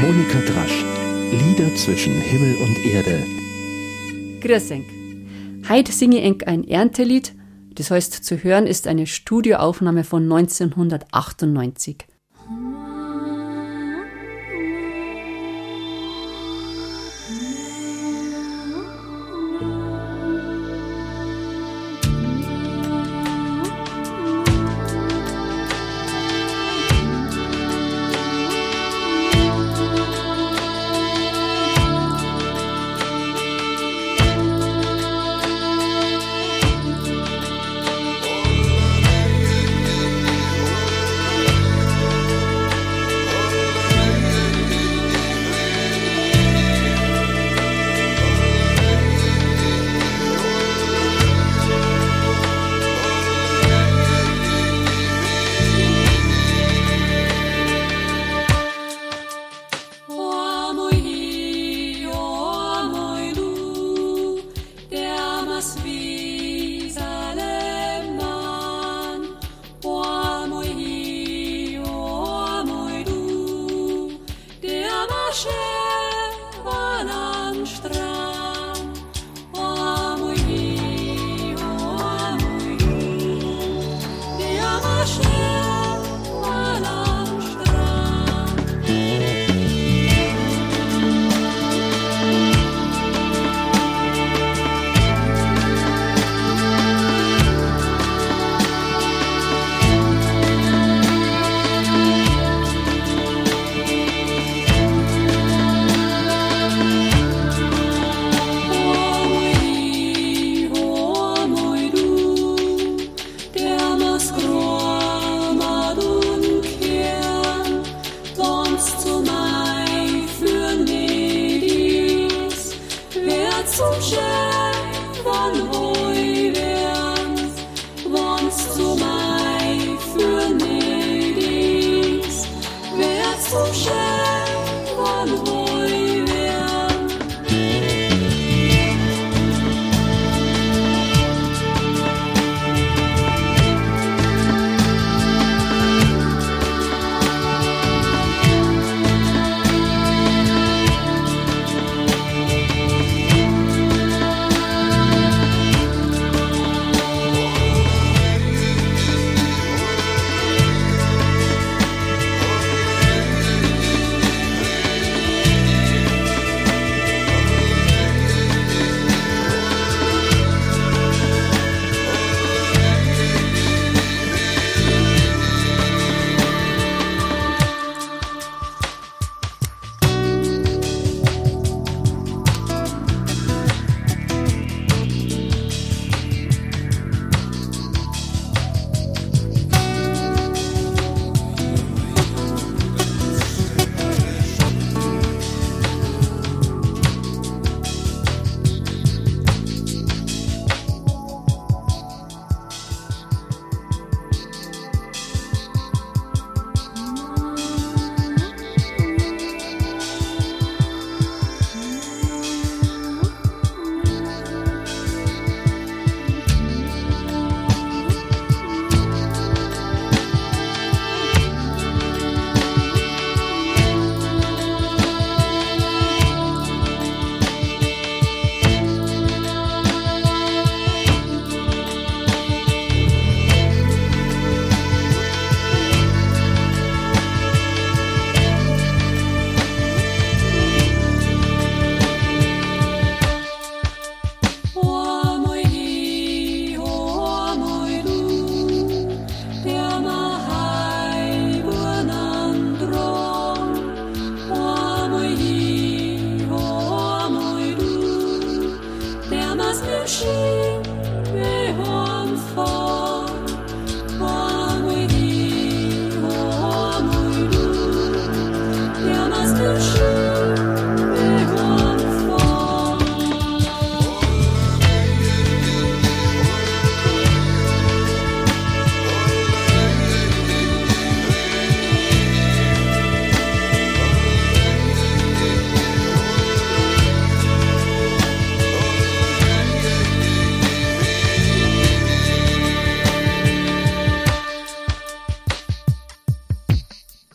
Monika Drasch. Lieder zwischen Himmel und Erde. Grüß euch. Heute singe ich ein Erntelied. Das heißt, zu hören ist eine Studioaufnahme von 1998.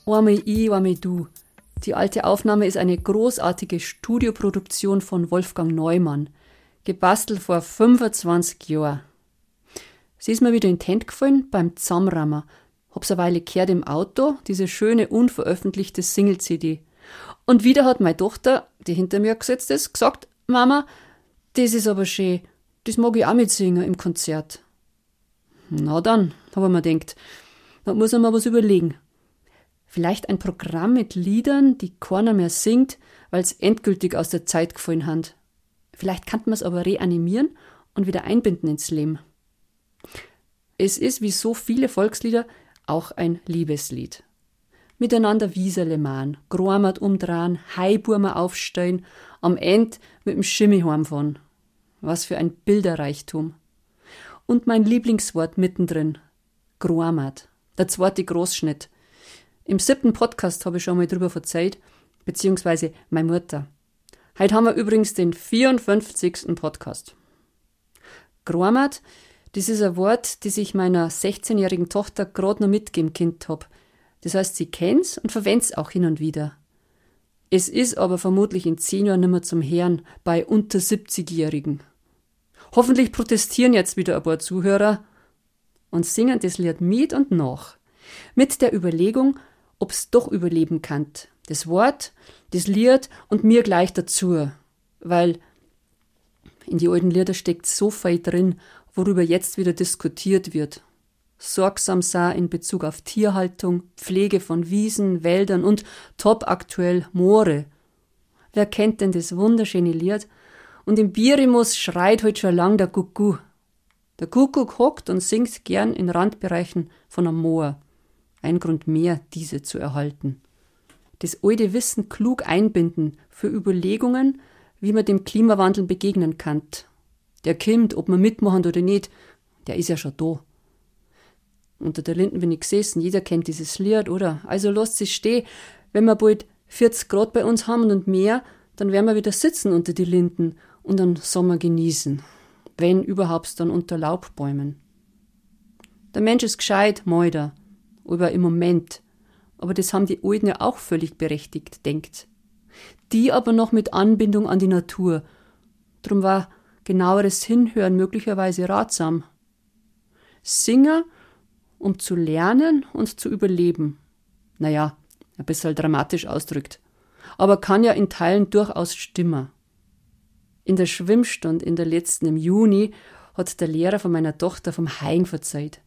Einmal ich, einmal du. Die alte Aufnahme ist eine großartige Studioproduktion von Wolfgang Neumann, gebastelt vor 25 Jahren. Sie ist mir wieder in Hände gefallen beim Zusammenrammer. Hab's eine Weile gehört im Auto, diese schöne unveröffentlichte Single-CD. Und wieder hat meine Tochter, die hinter mir gesetzt ist, gesagt, Mama, das ist aber schön, das mag ich auch mitsingen im Konzert. Na dann, habe ich mir gedacht, da muss ich mir was überlegen. Vielleicht ein Programm mit Liedern, die keiner mehr singt, weil es endgültig aus der Zeit gefallen hat. Vielleicht kann man es aber reanimieren und wieder einbinden ins Leben. Es ist wie so viele Volkslieder auch ein Liebeslied. Miteinander Wieserle mahn, Groamat umdrehen, Heiburmer aufstehen, am End mit dem Schimmi heimfahren. Was für ein Bilderreichtum. Und mein Lieblingswort mittendrin, Groamat, der zweite Großschnitt, im siebten Podcast habe ich schon mal drüber verzeiht, beziehungsweise meine Mutter. Heute haben wir übrigens den 54. Podcast. Groamat, das ist ein Wort, das ich meiner 16-jährigen Tochter gerade noch mitgeben Kind hab. Das heißt, sie kennt's und verwendet's auch hin und wieder. Es ist aber vermutlich in zehn Jahren nimmer zum Herrn bei unter 70-Jährigen. Hoffentlich protestieren jetzt wieder ein paar Zuhörer und singen das Lied mit und nach. Mit der Überlegung, ob's doch überleben kann. Das Wort, das Lied und mir gleich dazu, weil in die alten Lieder steckt so viel drin, worüber jetzt wieder diskutiert wird. Sorgsam sah in Bezug auf Tierhaltung, Pflege von Wiesen, Wäldern und top aktuell Moore. Wer kennt denn das wunderschöne Lied? Und im Birimus schreit heute schon lang der Kuckuck. Der Kuckuck hockt und singt gern in Randbereichen von einem Moor ein Grund mehr, diese zu erhalten. Das alte Wissen klug einbinden für Überlegungen, wie man dem Klimawandel begegnen kann. Der kommt, ob man mitmachen oder nicht, der ist ja schon da. Unter der Linden bin ich gesessen, jeder kennt dieses Lied, oder? Also lasst sich stehen, wenn wir bald 40 Grad bei uns haben und mehr, dann werden wir wieder sitzen unter die Linden und den Sommer genießen. Wenn überhaupt dann unter Laubbäumen. Der Mensch ist gescheit, Meuder aber im Moment. Aber das haben die Alten ja auch völlig berechtigt, denkt. Die aber noch mit Anbindung an die Natur. Drum war genaueres Hinhören möglicherweise ratsam. Singer, um zu lernen und zu überleben. Naja, ein bisschen dramatisch ausdrückt. Aber kann ja in Teilen durchaus stimmen. In der Schwimmstunde in der letzten im Juni hat der Lehrer von meiner Tochter vom Hain verzeiht.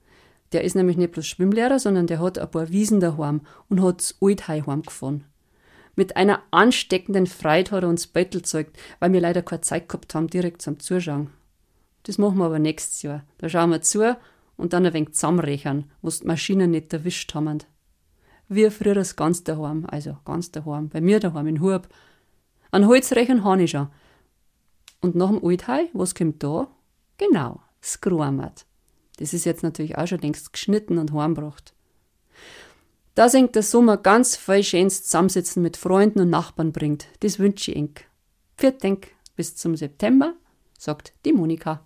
Der ist nämlich nicht bloß Schwimmlehrer, sondern der hat ein paar Wiesen daheim und hat Althai heimgefahren. Mit einer ansteckenden Freude hat er uns Bettel gezeigt, weil wir leider keine Zeit gehabt haben, direkt zum Zuschauen. Das machen wir aber nächstes Jahr. Da schauen wir zu und dann ein wenig zusammenrechnen, wo die Maschinen nicht erwischt haben. Wir früher das ganz daheim, also ganz daheim, bei mir daheim in Hurb. An Holzrechen habe ich schon. Und nach dem Althai, was kommt da? Genau, das Gruamat. Das ist jetzt natürlich auch schon längst geschnitten und heimgebracht. Da singt der Sommer ganz viel schönes Zusammensitzen mit Freunden und Nachbarn bringt. Das wünsche ich eng. Viert denk, bis zum September, sagt die Monika.